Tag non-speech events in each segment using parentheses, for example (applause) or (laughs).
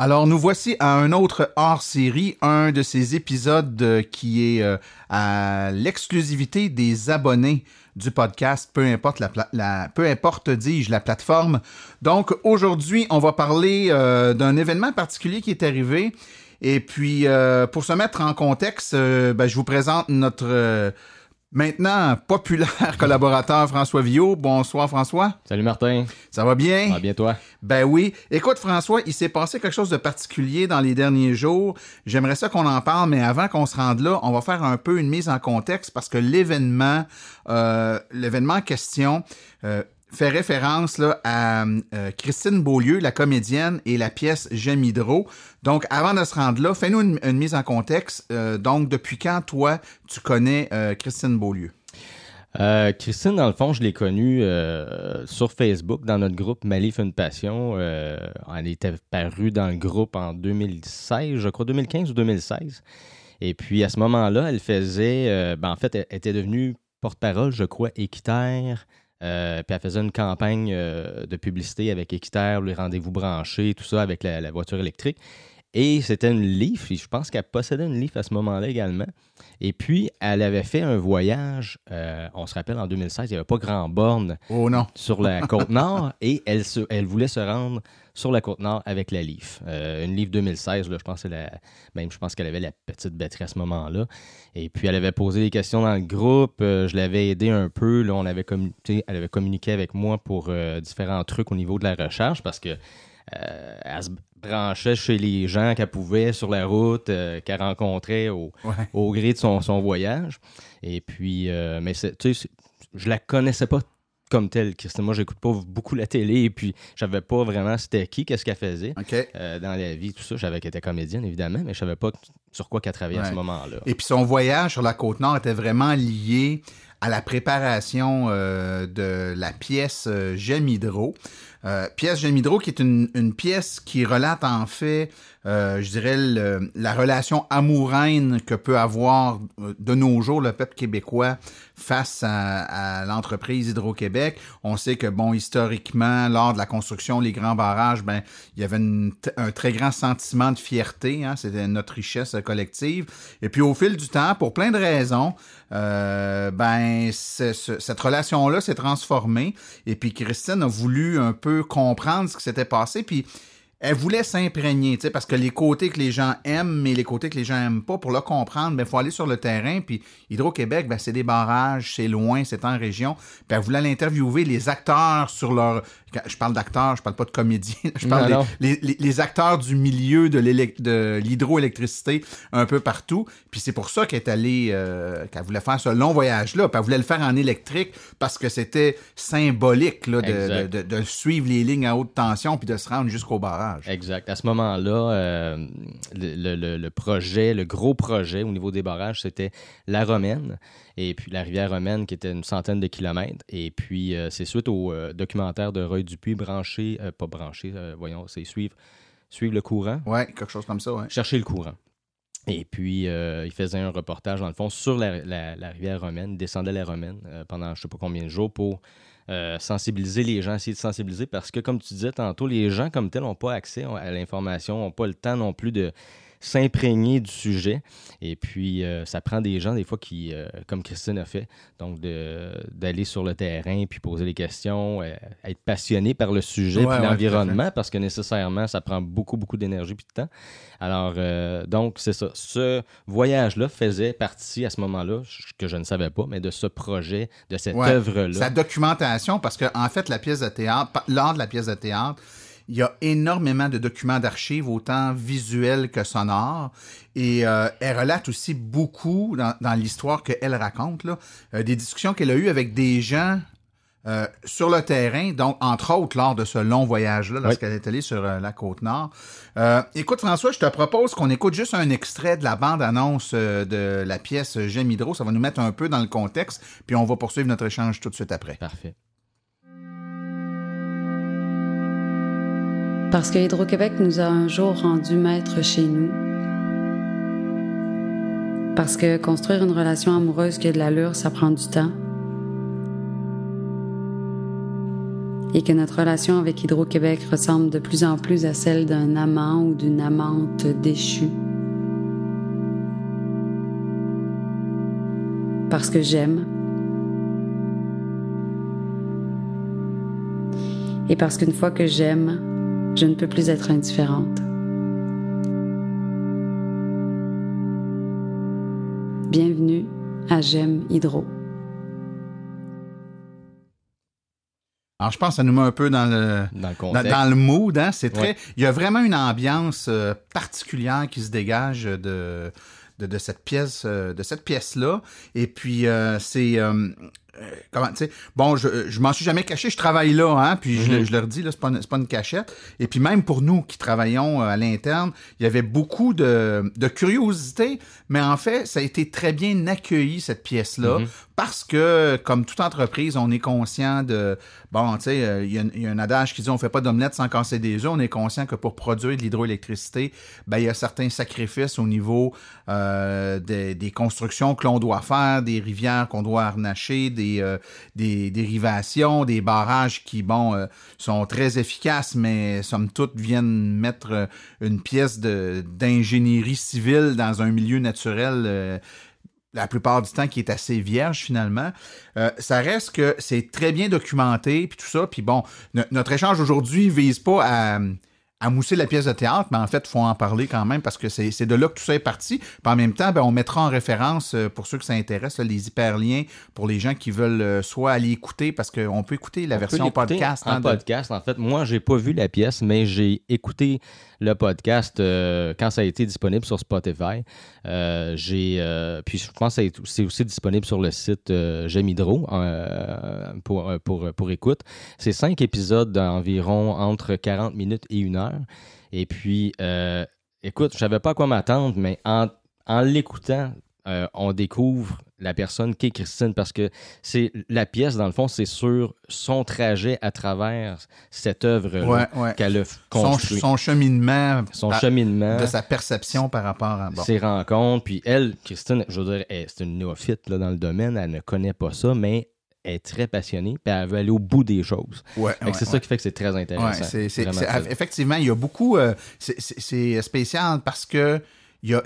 Alors, nous voici à un autre hors-série, un de ces épisodes qui est euh, à l'exclusivité des abonnés du podcast, peu importe la, la- peu importe dis-je la plateforme. Donc aujourd'hui, on va parler euh, d'un événement particulier qui est arrivé. Et puis euh, pour se mettre en contexte, ben, je vous présente notre maintenant populaire (laughs) collaborateur François Villot. Bonsoir François, Salut Martin, ça va bien? ça va bien toi? Ben oui. Écoute, François, il s'est passé quelque chose de particulier dans les derniers jours. J'aimerais ça qu'on en parle, mais avant qu'on se rende là, on va faire un peu une mise en contexte parce que l'événement, euh, l'événement en question, euh, fait référence là, à euh, Christine Beaulieu, la comédienne, et la pièce J'aime Hydro. Donc, avant de se rendre là, fais-nous une, mise en contexte. Euh, donc, depuis quand, toi, tu connais euh, Christine Beaulieu? Christine, dans le fond, je l'ai connue sur Facebook dans notre groupe Malif une passion. Elle était parue dans le groupe en 2016, je crois 2015 ou 2016. Et puis à ce moment-là, elle faisait, ben, en fait, elle était devenue porte-parole, je crois, équitaire. Euh, puis elle faisait une campagne euh, de publicité avec Équiterre, les rendez-vous branchés, tout ça avec la, la voiture électrique. Et c'était une Leaf, je pense qu'elle possédait une Leaf à ce moment-là également. Et puis, elle avait fait un voyage, euh, on se rappelle, en 2016, il n'y avait pas grand borne Oh (laughs) sur la côte nord et elle, se- elle voulait se rendre sur la côte nord avec la Leaf. Euh, une Leaf 2016, là, je pense, que la, même je pense qu'elle avait la petite batterie à ce moment-là. Et puis elle avait posé des questions dans le groupe, euh, je l'avais aidé un peu, là, on avait elle avait communiqué avec moi pour différents trucs au niveau de la recherche parce que euh, elle se branchait chez les gens qu'elle pouvait sur la route, euh, qu'elle rencontrait au, Ouais. au gré de son, son voyage. Et puis, euh, mais tu sais, je la connaissais pas comme telle, Christine. Moi, j'écoute pas beaucoup la télé et puis je savais pas vraiment c'était qui, qu'est-ce qu'elle faisait dans la vie, tout ça. Je savais qu'elle était comédienne, évidemment, mais je savais pas sur quoi qu'elle travaillait à ce moment-là. Et puis son voyage sur la côte nord était vraiment lié à la préparation euh, de la pièce euh, J'aime Hydro. Euh, pièce J'aime Hydro qui est une pièce qui relate en fait, euh, je dirais, la relation amoureuse que peut avoir euh, de nos jours le peuple québécois face à, l'entreprise Hydro-Québec. On sait que, bon, historiquement, lors de la construction, les grands barrages, ben, il y avait un très grand sentiment de fierté. Hein, C'était notre richesse collective. Et puis, au fil du temps, pour plein de raisons, euh, ben, ce- ce- cette relation-là s'est transformée. Et puis, Christine a voulu un peu comprendre ce qui s'était passé. Elle voulait s'imprégner, tu sais, parce que les côtés que les gens aiment, mais les côtés que les gens aiment pas, pour le comprendre, ben, faut aller sur le terrain. Puis Hydro-Québec, ben, c'est des barrages, c'est loin, c'est en région. Puis elle voulait l'interviewer les acteurs sur leur. Je parle d'acteurs, je parle pas de comédiens. (laughs) Je parle Non, des- les, les- les acteurs du milieu de l'hydroélectricité un peu partout. Puis c'est pour ça qu'elle est allée, euh, qu'elle voulait faire ce long voyage-là. Puis elle voulait le faire en électrique parce que c'était symbolique là, de, Exact. de- de- de suivre les lignes à haute tension puis de se rendre jusqu'au barrage. Exact. À ce moment-là, euh, le, le- le- le projet, le gros projet au niveau des barrages, c'était la Romaine et puis la rivière Romaine qui était une centaine de kilomètres. Et puis, euh, c'est suite au euh, documentaire de Roy Dupuis, branché, pas branché, voyons, c'est suivre, suivre le courant, Ouais, quelque chose comme ça, ouais. chercher le courant. Et puis, euh, il faisait un reportage, dans le fond, sur la, la- la rivière Romaine, il descendait la Romaine euh, pendant je sais pas combien de jours pour euh, sensibiliser les gens, essayer de sensibiliser parce que, comme tu disais tantôt, les gens comme tels n'ont pas accès à l'information, n'ont pas le temps non plus de s'imprégner du sujet. Et puis, euh, ça prend des gens, des fois, qui, euh, comme Christine a fait, donc d'aller sur le terrain, puis poser les questions, euh, être passionné par le sujet, Ouais, puis l'environnement, parce que nécessairement, ça prend beaucoup, beaucoup d'énergie puis de temps. Alors, donc, c'est ça. Ce voyage-là faisait partie, à ce moment-là, que je ne savais pas, mais de ce projet, de cette Ouais. œuvre-là. Sa documentation, parce que en fait, la pièce de théâtre, lors de la pièce de théâtre, il y a énormément de documents d'archives, autant visuels que sonores. Et euh, elle relate aussi beaucoup dans, dans l'histoire qu'elle raconte, là, euh, des discussions qu'elle a eues avec des gens euh, sur le terrain, donc entre autres lors de ce long voyage-là, lorsqu'elle est allée sur euh, la côte nord. Euh, écoute François, je te propose qu'on écoute juste un extrait de la bande-annonce de la pièce J'aime Hydro. Ça va nous mettre un peu dans le contexte, puis on va poursuivre notre échange tout de suite après. Parfait. Parce que Hydro-Québec nous a un jour rendu maîtres chez nous. Parce que construire une relation amoureuse qui a de l'allure, ça prend du temps. et que notre relation avec Hydro-Québec ressemble de plus en plus à celle d'un amant ou d'une amante déchue. Parce que j'aime. Et parce qu'une fois que j'aime, je ne peux plus être indifférente. Bienvenue à J'aime Hydro. Alors, je pense que ça nous met un peu dans le, Dans le dans, contexte. dans le mood. Hein? C'est très, Ouais. Il y a vraiment une ambiance euh, particulière qui se dégage de, de, de cette pièce, euh, de cette pièce-là. Et puis, euh, c'est... euh, euh, comment, tu sais, bon, je, je m'en suis jamais caché, je travaille là, hein, puis je, Mhm. je leur dis, là, c'est pas, pas une cachette. Et puis même pour nous qui travaillons euh, à l'interne, il y avait beaucoup de, de curiosité, mais en fait, ça a été très bien accueilli, cette pièce-là, Mhm. Parce que, comme toute entreprise, on est conscient de, bon, tu sais, euh, il y, a- un adage qui dit, on fait pas d'omelette sans casser des œufs, on est conscient que pour produire de l'hydroélectricité, ben, il y a certains sacrifices au niveau euh, des, des constructions que l'on doit faire, des rivières qu'on doit harnacher, des, euh, des dérivations, des barrages qui, bon, euh, sont très efficaces, mais somme toute viennent mettre euh, une pièce d'ingénierie civile dans un milieu naturel. La plupart du temps qui est assez vierge finalement. Euh, ça reste que c'est très bien documenté puis tout ça. Puis bon, no- notre échange aujourd'hui vise pas à, à mousser la pièce de théâtre, mais en fait, il faut en parler quand même parce que c'est de là que tout ça est parti. Puis en même temps, ben, on mettra en référence, euh, pour ceux que ça intéresse, les hyperliens pour les gens qui veulent euh, soit aller écouter, parce qu'on peut écouter la On version podcast. En hein, de- podcast, en fait. Moi, j'ai pas vu la pièce, mais j'ai écouté le podcast euh, quand ça a été disponible sur Spotify. Euh, j'ai, euh, puis je pense que c'est- aussi disponible sur le site J'aime Hydro euh, pour, pour, pour écoute. C'est cinq épisodes d'environ entre 40 minutes et une heure. Et puis, euh, écoute, je savais pas à quoi m'attendre, mais en, en l'écoutant, euh, on découvre la personne qui est Christine parce que c'est la pièce, dans le fond, c'est sur son trajet à travers cette œuvre Ouais, ouais. qu'elle a f- Son, cheminement Son à- cheminement, de sa perception par rapport à... Bon. ses rencontres. Puis elle, Christine, je veux dire, c'est une néophyte là, dans le domaine, elle ne connaît pas ça, mais elle est très passionnée, puis elle veut aller au bout des choses. Ouais, ouais, c'est ouais. ça qui fait que c'est très intéressant. effectivement, il y a beaucoup. euh, c'est, spécial parce que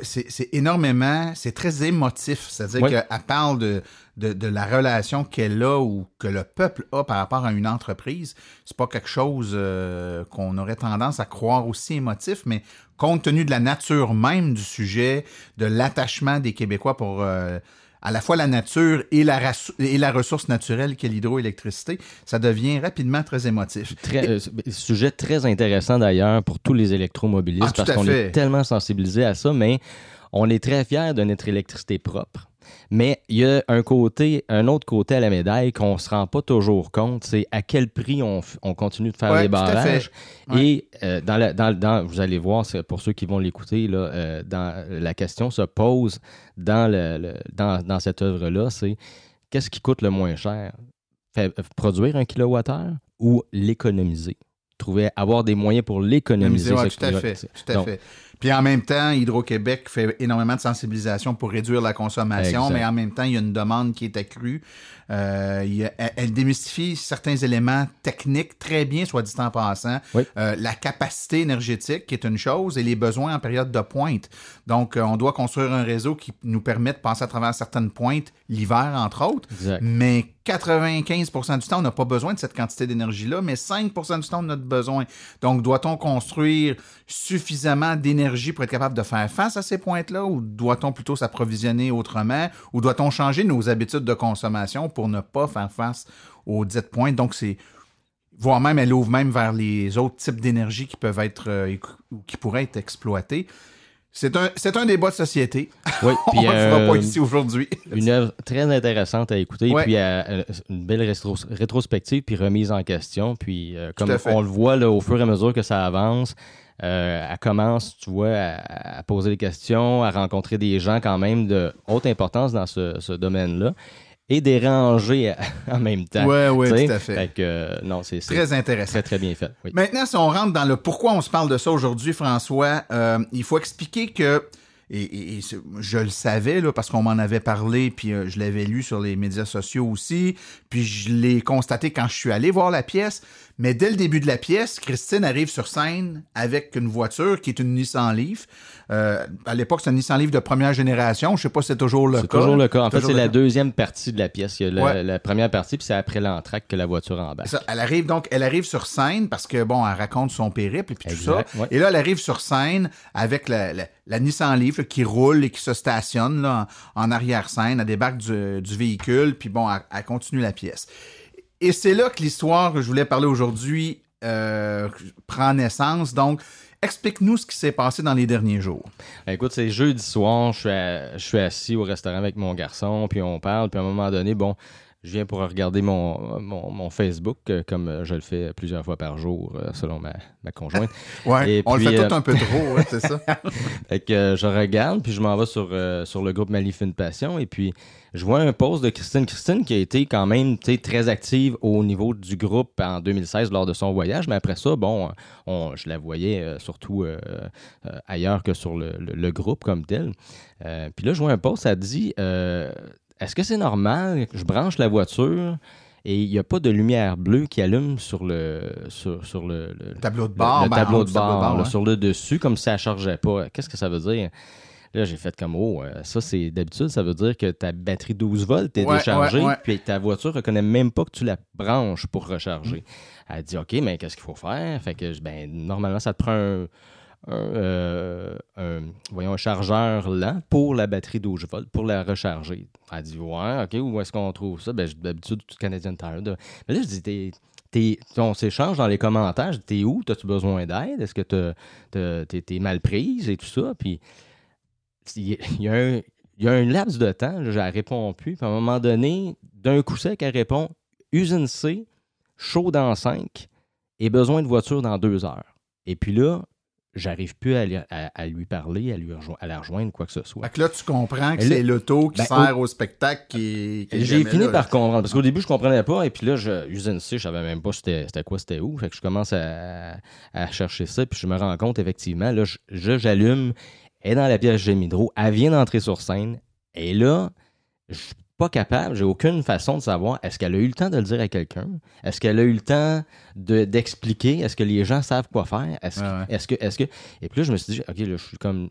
c'est, c'est énormément, c'est très émotif. C'est-à-dire Oui. qu'elle parle de, de, de la relation qu'elle a ou que le peuple a par rapport à une entreprise. C'est pas quelque chose euh, qu'on aurait tendance à croire aussi émotif, mais compte tenu de la nature même du sujet, de l'attachement des Québécois pour euh, à la fois la nature et la, rassou- et la ressource naturelle qu'est l'hydroélectricité, ça devient rapidement très émotif. Très, euh, sujet très intéressant d'ailleurs pour tous les électromobilistes Ah, parce qu'on est tellement sensibilisés à ça, mais on est très fiers de notre électricité propre. Mais il y a un côté, un autre côté à la médaille qu'on se rend pas toujours compte, c'est à quel prix on, continue de faire Ouais, les barrages. Ouais. Et euh, dans, la- dans, dans- vous allez voir, pour ceux qui vont l'écouter, euh, dans, la question se pose dans, le, le- dans, dans cette œuvre-là, c'est qu'est-ce qui coûte le moins cher? Fait- produire un kilowattheure ou l'économiser? Trouver, avoir des moyens pour l'économiser. Ouais, tout à fait. kilowattheure. Tout à Donc, fait. Puis en même temps, Hydro-Québec fait énormément de sensibilisation pour réduire la consommation, Exact. mais en même temps, il y a une demande qui est accrue. Euh, il elle, elle démystifie certains éléments techniques très bien, soit dit en passant. Oui. Euh, la capacité énergétique, qui est une chose, et les besoins en période de pointe. Donc, euh, on doit construire un réseau qui nous permet de passer à travers certaines pointes l'hiver, entre autres. Exact. Mais 95 du temps, on n'a pas besoin de cette quantité d'énergie-là, mais 5 du temps, on a besoin. Donc, doit-on construire suffisamment d'énergie pour être capable de faire face à ces pointes-là ou doit-on plutôt s'approvisionner autrement ou doit-on changer nos habitudes de consommation pour ne pas faire face aux dites pointes? Donc, c'est voire même elle ouvre même vers les autres types d'énergie qui peuvent être euh, qui pourraient être exploités. C'est un, c'est un débat de société. Oui, (laughs) on ne le fera euh, pas ici aujourd'hui. Une œuvre très intéressante à écouter, Ouais. puis euh, une belle rétro- rétrospective, puis remise en question. Puis euh, comme à on le voit là, au fur et à mesure que ça avance, euh, elle commence, tu vois, à, à poser des questions, à rencontrer des gens quand même de haute importance dans ce, ce domaine-là, et déranger (laughs) en même temps. Ouais, ouais, Tu sais? tout à fait. que, euh, non, c'est c'est Très intéressant. très, très bien fait. Oui. Maintenant, si on rentre dans le pourquoi on se parle de ça aujourd'hui, François, euh, il faut expliquer que, et, et- et c'est- je le savais là, parce qu'on m'en avait parlé, puis euh, je l'avais lu sur les médias sociaux aussi, puis je l'ai constaté quand je suis allé voir la pièce, Mais dès le début de la pièce, Christine arrive sur scène avec une voiture qui est une Nissan Leaf. Euh, à l'époque, c'est une Nissan Leaf de première génération. Je sais pas si c'est toujours le cas. C'est toujours le cas. En fait, c'est la deuxième partie de la pièce. Il y a la, Ouais. la première partie, puis c'est après l'entraque que la voiture embarque. Ça, elle arrive donc, elle arrive sur scène parce que bon, elle raconte son périple et puis tout ça. ouais. Et là, elle arrive sur scène avec la, la, la Nissan Leaf là, qui roule et qui se stationne là, en, en arrière-scène. Elle débarque du, du véhicule, puis bon, elle, elle continue la pièce. Et c'est là que l'histoire que je voulais parler aujourd'hui euh, prend naissance. Donc, explique-nous ce qui s'est passé dans les derniers jours. Ben, écoute, c'est jeudi soir, je suis, à- je suis assis au restaurant avec mon garçon, puis on parle, puis à un moment donné, bon, je viens pour regarder mon, mon, mon Facebook, euh, comme euh, je le fais plusieurs fois par jour, euh, selon ma, ma conjointe. (laughs) Et on puis, le fait euh, tout un peu trop, ouais, c'est ça. (laughs) Fait que je regarde, puis je m'en vais sur, euh, sur le groupe Malifine Passion, et puis je vois un post de Christine. Christine qui a été quand même tu sais, très active au niveau du groupe en 2016 lors de son voyage, mais après ça, bon, on, je la voyais euh, surtout euh, euh, ailleurs que sur le, le- le groupe comme tel. Puis là, je vois un post, ça dit Est-ce que c'est normal? Que je branche la voiture et il n'y a pas de lumière bleue qui allume sur le, sur, sur le, le- Tableau de bord, le, ben, en tableau de du tableau de bord, là, sur le dessus, comme si ça ne chargeait pas. Qu'est-ce que ça veut dire? Là, j'ai fait comme, oh, euh, ça, c'est d'habitude, ça veut dire que ta batterie 12 volts est Ouais, déchargée, ouais, ouais. puis ta voiture reconnaît même pas que tu la branches pour recharger. Elle dit, OK, mais qu'est-ce qu'il faut faire? Fait que, ben, normalement, ça te prend un, un, euh, un- voyons, un chargeur lent pour la batterie 12 volts, pour la recharger. Elle dit, ouais, OK, où est-ce qu'on trouve ça? Ben, j'ai d'habitude, tout Canadian Tire. de- Mais là, je dis, t'es- on s'échange dans les commentaires. T'es où? T'as-tu besoin d'aide? Est-ce que t'es t'es mal prise et tout ça? Puis il y, a un, laps de temps, là, elle répond plus. Puis à un moment donné, d'un coup sec, elle répond Usine C, chaud dans 5 et besoin de voiture dans deux heures. Et puis là, j'arrive plus à, lui- à- à lui parler, à, lui à la rejoindre, quoi que ce soit. Fait que là, tu comprends que c'est l'auto qui Ben, sert au spectacle qui, qui est J'ai fini là, par comprendre. Parce qu'au début, je comprenais pas. Et puis là, je, usine C, je savais même pas c'était c'était quoi, c'était où. Fait que je commence à, à chercher ça. Puis je me rends compte, effectivement, là, je- je- j'allume. Elle est dans la pièce Gémidro. Elle vient d'entrer sur scène. Et là, je pas capable, j'ai aucune façon de savoir est-ce qu'elle a eu le temps de le dire à quelqu'un? Est-ce qu'elle a eu le temps de- d'expliquer? est-ce que les gens savent quoi faire? Est-ce que, Ouais, ouais. est-ce que, est-ce que. Et puis là, je me suis dit, OK, là, je suis comme.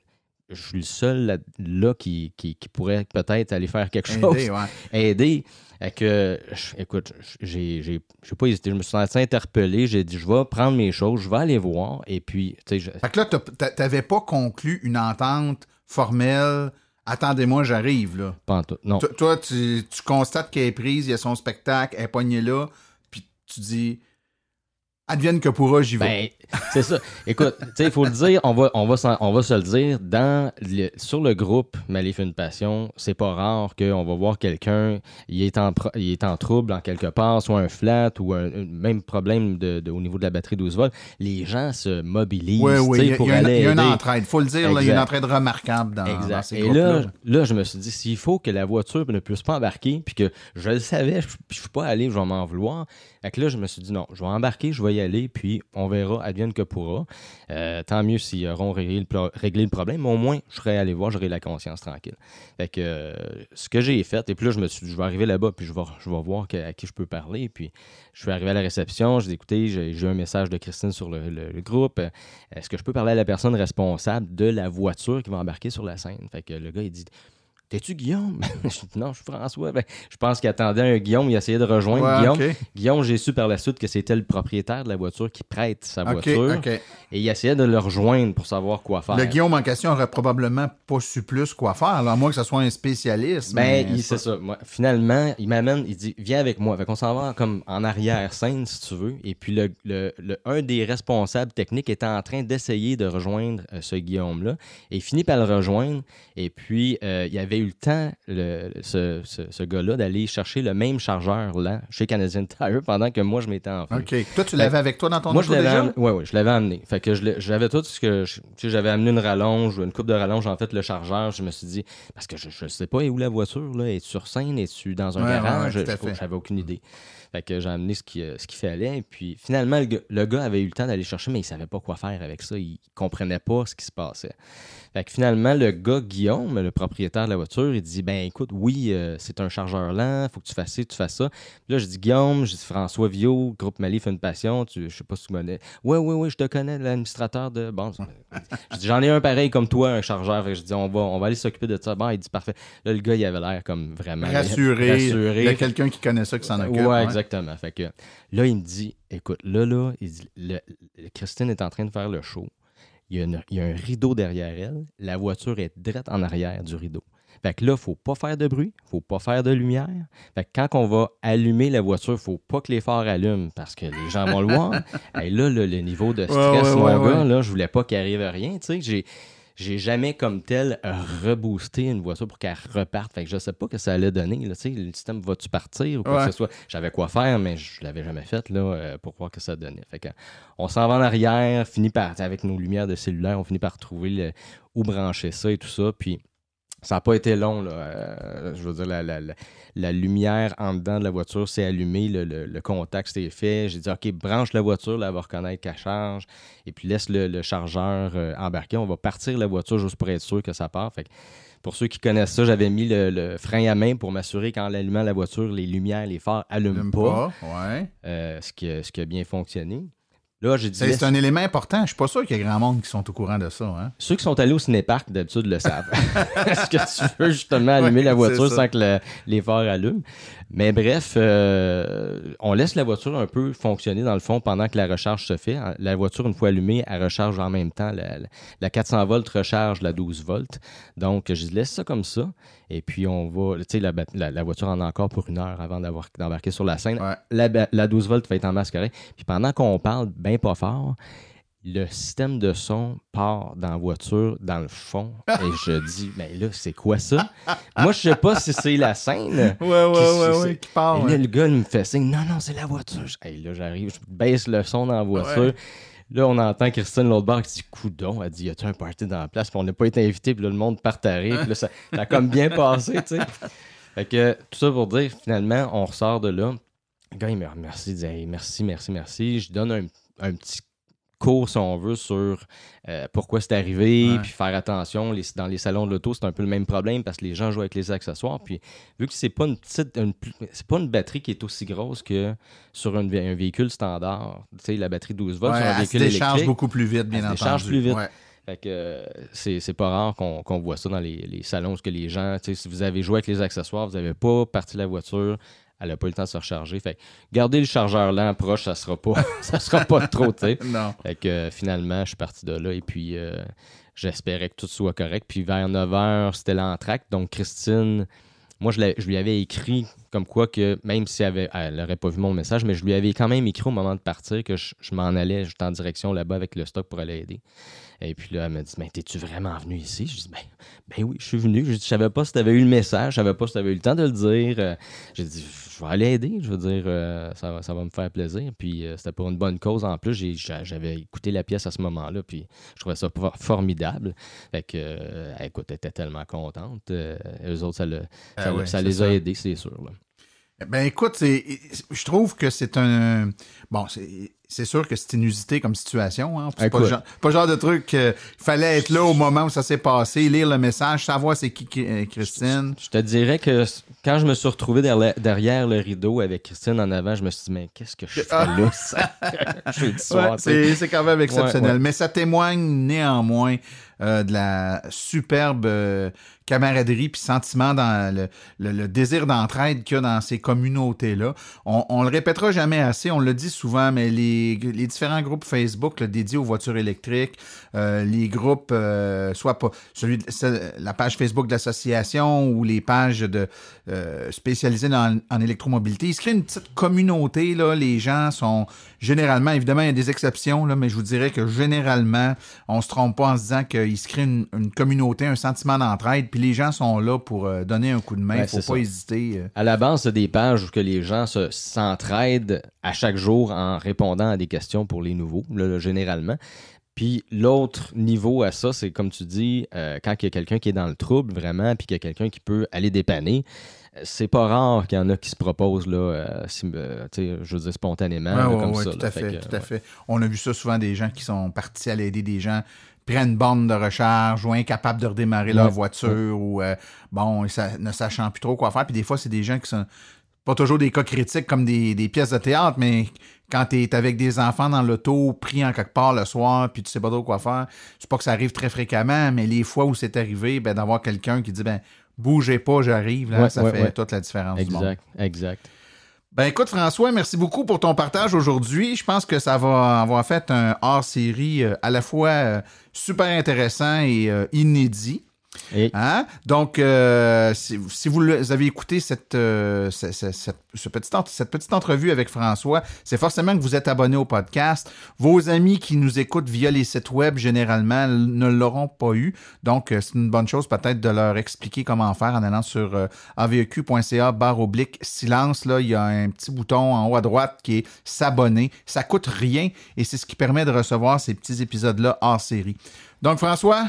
Je suis le seul là, là qui, qui, qui pourrait peut-être aller faire quelque chose Aider, ouais. (laughs) aider. Fait que, je- écoute, j'ai pas hésité. Je me suis senti interpellé. J'ai dit, je vais prendre mes choses, je vais aller voir. Et puis, tu sais, je- Fait que là, t'avais pas conclu une entente formelle. Attendez-moi, j'arrive, là. pas en tout. Non. Toi- Toi, tu, tu constates qu'elle est prise, il y a son spectacle, elle est pognée là, puis tu dis, advienne que pourra, j'y vais. Ben, c'est ça. Écoute, il faut le dire, on va, on, va on va se le dire, dans le- sur le groupe Malif une passion, c'est pas rare qu'on va voir quelqu'un, il, est en il est en trouble en quelque part, soit un flat ou un, même problème de, de- au niveau de la batterie 12 volts. Les gens se mobilisent oui, oui, il y a, pour y a une- aller il y a une entraide. faut le dire, là, il y a une entraide remarquable dans, dans Exact. ces Et groupes-là. là, là, je me suis dit, s'il faut que la voiture ne puisse pas embarquer, puis que je le savais, je ne suis pas allé, je vais m'en vouloir. Fait que là, je me suis dit, non, je vais embarquer, je vais y aller, puis on verra, advienne que pourra. Euh, tant mieux s'ils auront réglé le, problème, mais au moins, je serai allé voir, j'aurai la conscience tranquille. Fait que euh, ce que j'ai fait, et puis là, je me suis dit, je vais arriver là-bas, puis je vais, je vais voir à qui je peux parler. Puis je suis arrivé à la réception, j'ai dit, écoutez, j'ai eu un message de Christine sur le, le- groupe. Est-ce que je peux parler à la personne responsable de la voiture qui va embarquer sur la scène? Fait que le gars, il dit, T'es-tu Guillaume? (laughs) je dis, non, je suis François. Ben, je pense qu'il attendait un Guillaume, il essayait de rejoindre Ouais, Guillaume. Guillaume, j'ai su par la suite que c'était le propriétaire de la voiture qui prête sa voiture. Et il essayait de le rejoindre pour savoir quoi faire. Le Guillaume en question aurait probablement pas su plus quoi faire, à moins que ce soit un spécialiste. Ben, mais c'est ça. Moi, finalement, il m'amène, il dit, viens avec moi. Fait qu'on s'en va comme en arrière-scène, si tu veux. Et puis, le, le- le- un des responsables techniques était en train d'essayer de rejoindre euh, ce Guillaume-là. Et il finit par le rejoindre. Et puis, euh, il avait eu le temps, le- ce, ce- ce gars-là, d'aller chercher le même chargeur là chez Canadian Tire pendant que moi, je m'étais enfui. OK. Toi, tu l'avais avec toi dans ton Moi, je auto l'avais déjà? amené. Ouais, ouais, je l'avais amené. Fait que je j'avais tout ce que. je- tu sais, j'avais amené une rallonge, une coupe de rallonge, en fait, le chargeur. Je me suis dit, parce que je, je sais pas où la voiture, là. Est-tu sur scène? Es-tu dans un Ouais, garage? ouais, Je-. J'avais aucune idée. Fait que j'ai amené ce qui, euh, ce qu'il fallait. Et puis, finalement, le gars, le gars avait eu le temps d'aller chercher, mais il savait pas quoi faire avec ça. Il comprenait pas ce qui se passait. Fait que finalement, le gars, Guillaume, le propriétaire de la voiture, Il dit Ben écoute, oui, euh, c'est un chargeur lent, faut que tu fasses ci, tu fasses ça. Puis là, je dis Guillaume, je dis François Viau, groupe Mali fait une passion, tu, je sais pas si tu connais. Ouais, ouais, ouais, je te connais, l'administrateur de. Bon, (laughs) je dis J'en ai un pareil comme toi, un chargeur. Fait que je dis on va, on va aller s'occuper de ça. Bon, il dit parfait. Là, le gars, il avait l'air comme vraiment Rassuré. rassuré. Il y a quelqu'un qui connaît ça, qui s'en occupe. Ouais, ouais. exactement. Fait que là, il me dit écoute, là, là, il dit, le- le- Christine est en train de faire le show. Il y, a une- il y a un rideau derrière elle. La voiture est droite en arrière du rideau. Fait que là, faut pas faire de bruit, faut pas faire de lumière. Fait que quand on va allumer la voiture, faut pas que les phares allument parce que les gens vont le voir. (laughs) Et là, le, le niveau de stress, ouais, mon ouais, gars, ouais. là, je voulais pas qu'il arrive rien. Tu sais, j'ai j'ai jamais comme tel reboosté une voiture pour qu'elle reparte. Fait que je sais pas que ça allait donner. Là, tu sais, le système va-tu partir ou quoi Ouais. que ce soit? J'avais quoi faire, mais je l'avais jamais fait là, euh, pour voir que ça donnait. Fait que, on s'en va en arrière, finit par, avec nos lumières de cellulaire, on finit par trouver le- où brancher ça et tout ça. Puis ça n'a pas été long. Là. Euh, je veux dire, la, la- la- la lumière en dedans de la voiture s'est allumée, le, le- le contact s'est fait. J'ai dit, OK, branche la voiture, là, elle va reconnaître qu'elle charge. Et puis laisse le, le chargeur euh, embarquer. On va partir la voiture juste pour être sûr que ça part. Fait que pour ceux qui connaissent ça, j'avais mis le, frein à main pour m'assurer qu'en allumant la voiture, les lumières, les phares allument J'aime pas. pas. Ouais. Euh, ce, qui a, ce qui a bien fonctionné. Là, j'ai dit. C'est laisse- un élément important. Je suis pas sûr qu'il y ait grand monde qui sont au courant de ça. Hein? Ceux qui sont allés au cinéparc, d'habitude, le savent. (laughs) (laughs) Est-ce que tu veux justement allumer Ouais, la voiture sans que le- les phares allument? Mais bref, euh, on laisse la voiture un peu fonctionner dans le fond pendant que la recharge se fait. La voiture, une fois allumée, elle recharge en même temps. La, la- la 400 volts recharge la 12 volts. Donc, je laisse ça comme ça. Et puis, on va... Tu sais, la, bat- la- la voiture en a encore pour une heure avant d'avoir d'embarquer sur la scène. Ouais. La, ba- la 12 volts va être en correcte. Puis pendant qu'on parle bien pas fort, le système de son part dans la voiture, dans le fond. et (laughs) je dis, mais là, c'est quoi ça? Moi, je sais pas si c'est la scène. Ouais, ouais, Qui- ouais, ouais, qui part. Et ouais. là, le gars il me fait signe, non, non, c'est la voiture. Hey, là, j'arrive, je baisse le son dans la voiture. Ouais. Là, on entend Christine l'autre bar qui dit Coudon, elle dit Y a-tu un party dans la place Puis on n'a pas été invité, puis là, le monde partageait. Puis là, ça, ça a comme bien passé, tu sais. Fait que tout ça pour dire, finalement, on ressort de là. Le gars, il me remercie, il dit Hey, merci, merci, merci. Je donne un, un petit cours, si on veut, sur euh, pourquoi c'est arrivé, puis faire attention. Les- dans les salons de l'auto, c'est un peu le même problème parce que les gens jouent avec les accessoires. Puis vu que c'est pas une petite, c'est pas une batterie qui est aussi grosse que sur un, vé- un véhicule standard. Tu sais, la batterie 12 volts sur un elle se véhicule décharge électrique. beaucoup plus vite, bien Elle se entendu. décharge plus vite. Fait que euh, c'est c'est pas rare qu'on qu'on voit ça dans les, les salons, parce que les gens, si vous avez joué avec les accessoires, vous n'avez pas parti la voiture, elle n'a pas eu le temps de se recharger. Fait que gardez le chargeur lent proche, ça sera pas, (laughs) ça sera pas trop, tu sais. Non. Fait que euh, finalement, je suis parti de là et puis euh, j'espérais que tout soit correct. Puis vers 9h, c'était l'entracte. Donc Christine, moi, je lui avais écrit comme quoi que, même si elle n'aurait pas vu mon message, mais je lui avais quand même écrit au moment de partir que je, je m'en allais, j'étais en direction là-bas avec le stock pour aller aider. Et puis là, elle m'a dit, mais t'es-tu vraiment venu ici? Je dis, ben, ben oui, je suis venu. Je je savais pas si tu avais eu le message, je savais pas si tu avais eu le temps de le dire. Euh, J'ai dit, je vais aller aider, je veux dire, euh, ça, va, ça va me faire plaisir. Puis euh, c'était pour une bonne cause en plus. J'avais écouté la pièce à ce moment-là, puis je trouvais ça for- formidable. Fait que, euh, écoute, elle était tellement contente. Eux autres, ça, le- Ah ouais, ça les a aidés, c'est sûr. là. Ben écoute, je trouve que c'est un. Bon, c'est, c'est sûr que c'est inusité comme situation. Hein. C'est pas le, genre, pas le genre de truc. Il fallait être là au moment où ça s'est passé, lire le message, savoir c'est qui, qui- euh, Christine. Je te dirais que quand je me suis retrouvé derrière, derrière le rideau avec Christine en avant, je me suis dit, mais qu'est-ce que je fais là, ça? (laughs) Soir, (laughs) Ouais, c'est, c'est quand même exceptionnel. Ouais, ouais. Mais ça témoigne néanmoins euh, de la superbe euh, camaraderie puis sentiment dans le, le- le désir d'entraide qu'il y a dans ces communautés-là. On, on le répétera jamais assez, on le dit souvent, mais les, les différents groupes Facebook dédiés aux voitures électriques, euh, les groupes, euh, soit pas celui la page Facebook de l'association ou les pages de euh, spécialisées en électromobilité, il se crée une petite communauté. Là, les gens sont généralement, évidemment, il y a des exceptions, là, mais je vous dirais que généralement, on se trompe pas en se disant qu'il se crée une, une communauté, un sentiment d'entraide, puis les gens sont là pour euh, donner un coup de main. Il Ouais, faut pas ça. hésiter. euh. À la base, c'est des pages où que les gens se- s'entraident à chaque jour en répondant à des questions pour les nouveaux, là, là, généralement. Puis l'autre niveau à ça, c'est comme tu dis, euh, quand il y a quelqu'un qui est dans le trouble vraiment, puis qu'il y a quelqu'un qui peut aller dépanner, c'est pas rare qu'il y en a qui se proposent, là, euh, si- euh, je veux dire, spontanément, Ouais, là, ouais, comme ouais, ça. tout là. à fait, que, tout à fait. On a vu ça souvent des gens qui sont partis à l'aider des gens prennent une borne de recharge ou incapables de redémarrer leur voiture ou euh, bon, ça, ne sachant plus trop quoi faire. Puis des fois, c'est des gens qui sont pas toujours des cas critiques comme des, des pièces de théâtre, mais quand tu es avec des enfants dans l'auto, pris en quelque part le soir, puis tu sais pas trop quoi faire, c'est pas que ça arrive très fréquemment, mais les fois où c'est arrivé, ben, d'avoir quelqu'un qui dit ben bougez pas, j'arrive, là, Ouais, ça ouais, fait ouais. toute la différence du monde. Exact, exact. Ben écoute François, merci beaucoup pour ton partage aujourd'hui. Je pense que ça va avoir fait un hors-série euh, à la fois euh, super intéressant et euh, inédit. Hein? Donc, euh, si, vous avez écouté cette, euh, ce- ce- cette, petite entrevue avec François, c'est forcément que vous êtes abonné au podcast. Vos amis qui nous écoutent via les sites web, généralement, ne l'auront pas eu. Donc, euh, c'est une bonne chose peut-être de leur expliquer comment faire en allant sur euh, aveq.ca barre oblique silence. Là, il y a un petit bouton en haut à droite qui est s'abonner. Ça coûte rien et c'est ce qui permet de recevoir ces petits épisodes-là hors série. Donc, François,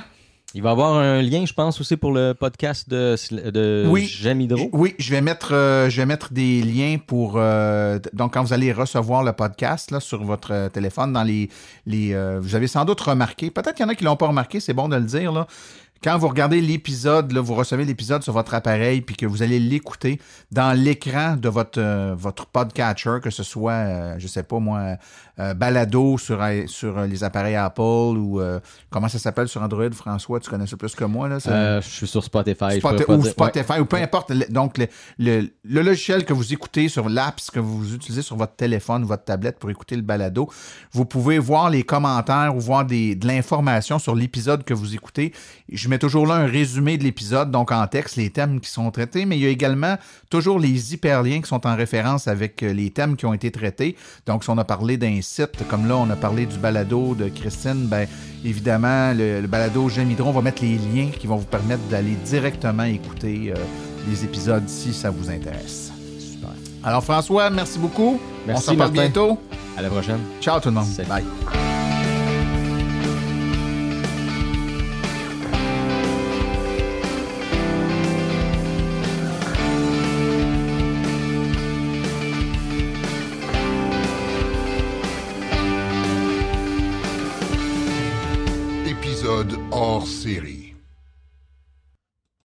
il va y avoir un lien, je pense, aussi pour le podcast de, de Oui. Jamidro. Oui, je vais mettre, euh, je vais mettre des liens pour. euh, donc, quand vous allez recevoir le podcast là, sur votre euh, téléphone, dans les. les euh, vous avez sans doute remarqué, peut-être qu'il y en a qui l'ont pas remarqué, c'est bon de le dire. Là. Quand vous regardez l'épisode, vous recevez l'épisode sur votre appareil, puis que vous allez l'écouter dans l'écran de votre, euh, votre podcatcher, que ce soit, euh, je sais pas moi, euh, balado sur, sur euh, les appareils Apple ou comment ça s'appelle sur Android, François, tu connais ça plus que moi. Là, ça? Je suis sur Spotify. je ou Spotify, ou peu importe. le- Donc, le, le- le logiciel que vous écoutez sur l'apps que vous utilisez sur votre téléphone, votre tablette pour écouter le balado, vous pouvez voir les commentaires ou voir des, de l'information sur l'épisode que vous écoutez. Je mets toujours là un résumé de l'épisode, donc en texte, les thèmes qui sont traités, mais il y a également toujours les hyperliens qui sont en référence avec euh, les thèmes qui ont été traités. Donc, si on a parlé d'un site, comme là, on a parlé du balado de Christine, ben évidemment, le, le balado J'aime Hydron va mettre les liens qui vont vous permettre d'aller directement écouter euh, les épisodes si ça vous intéresse. Super. Alors, François, merci beaucoup. Merci, on se reparle bientôt. À la prochaine. Ciao tout le monde. Salut. Bye.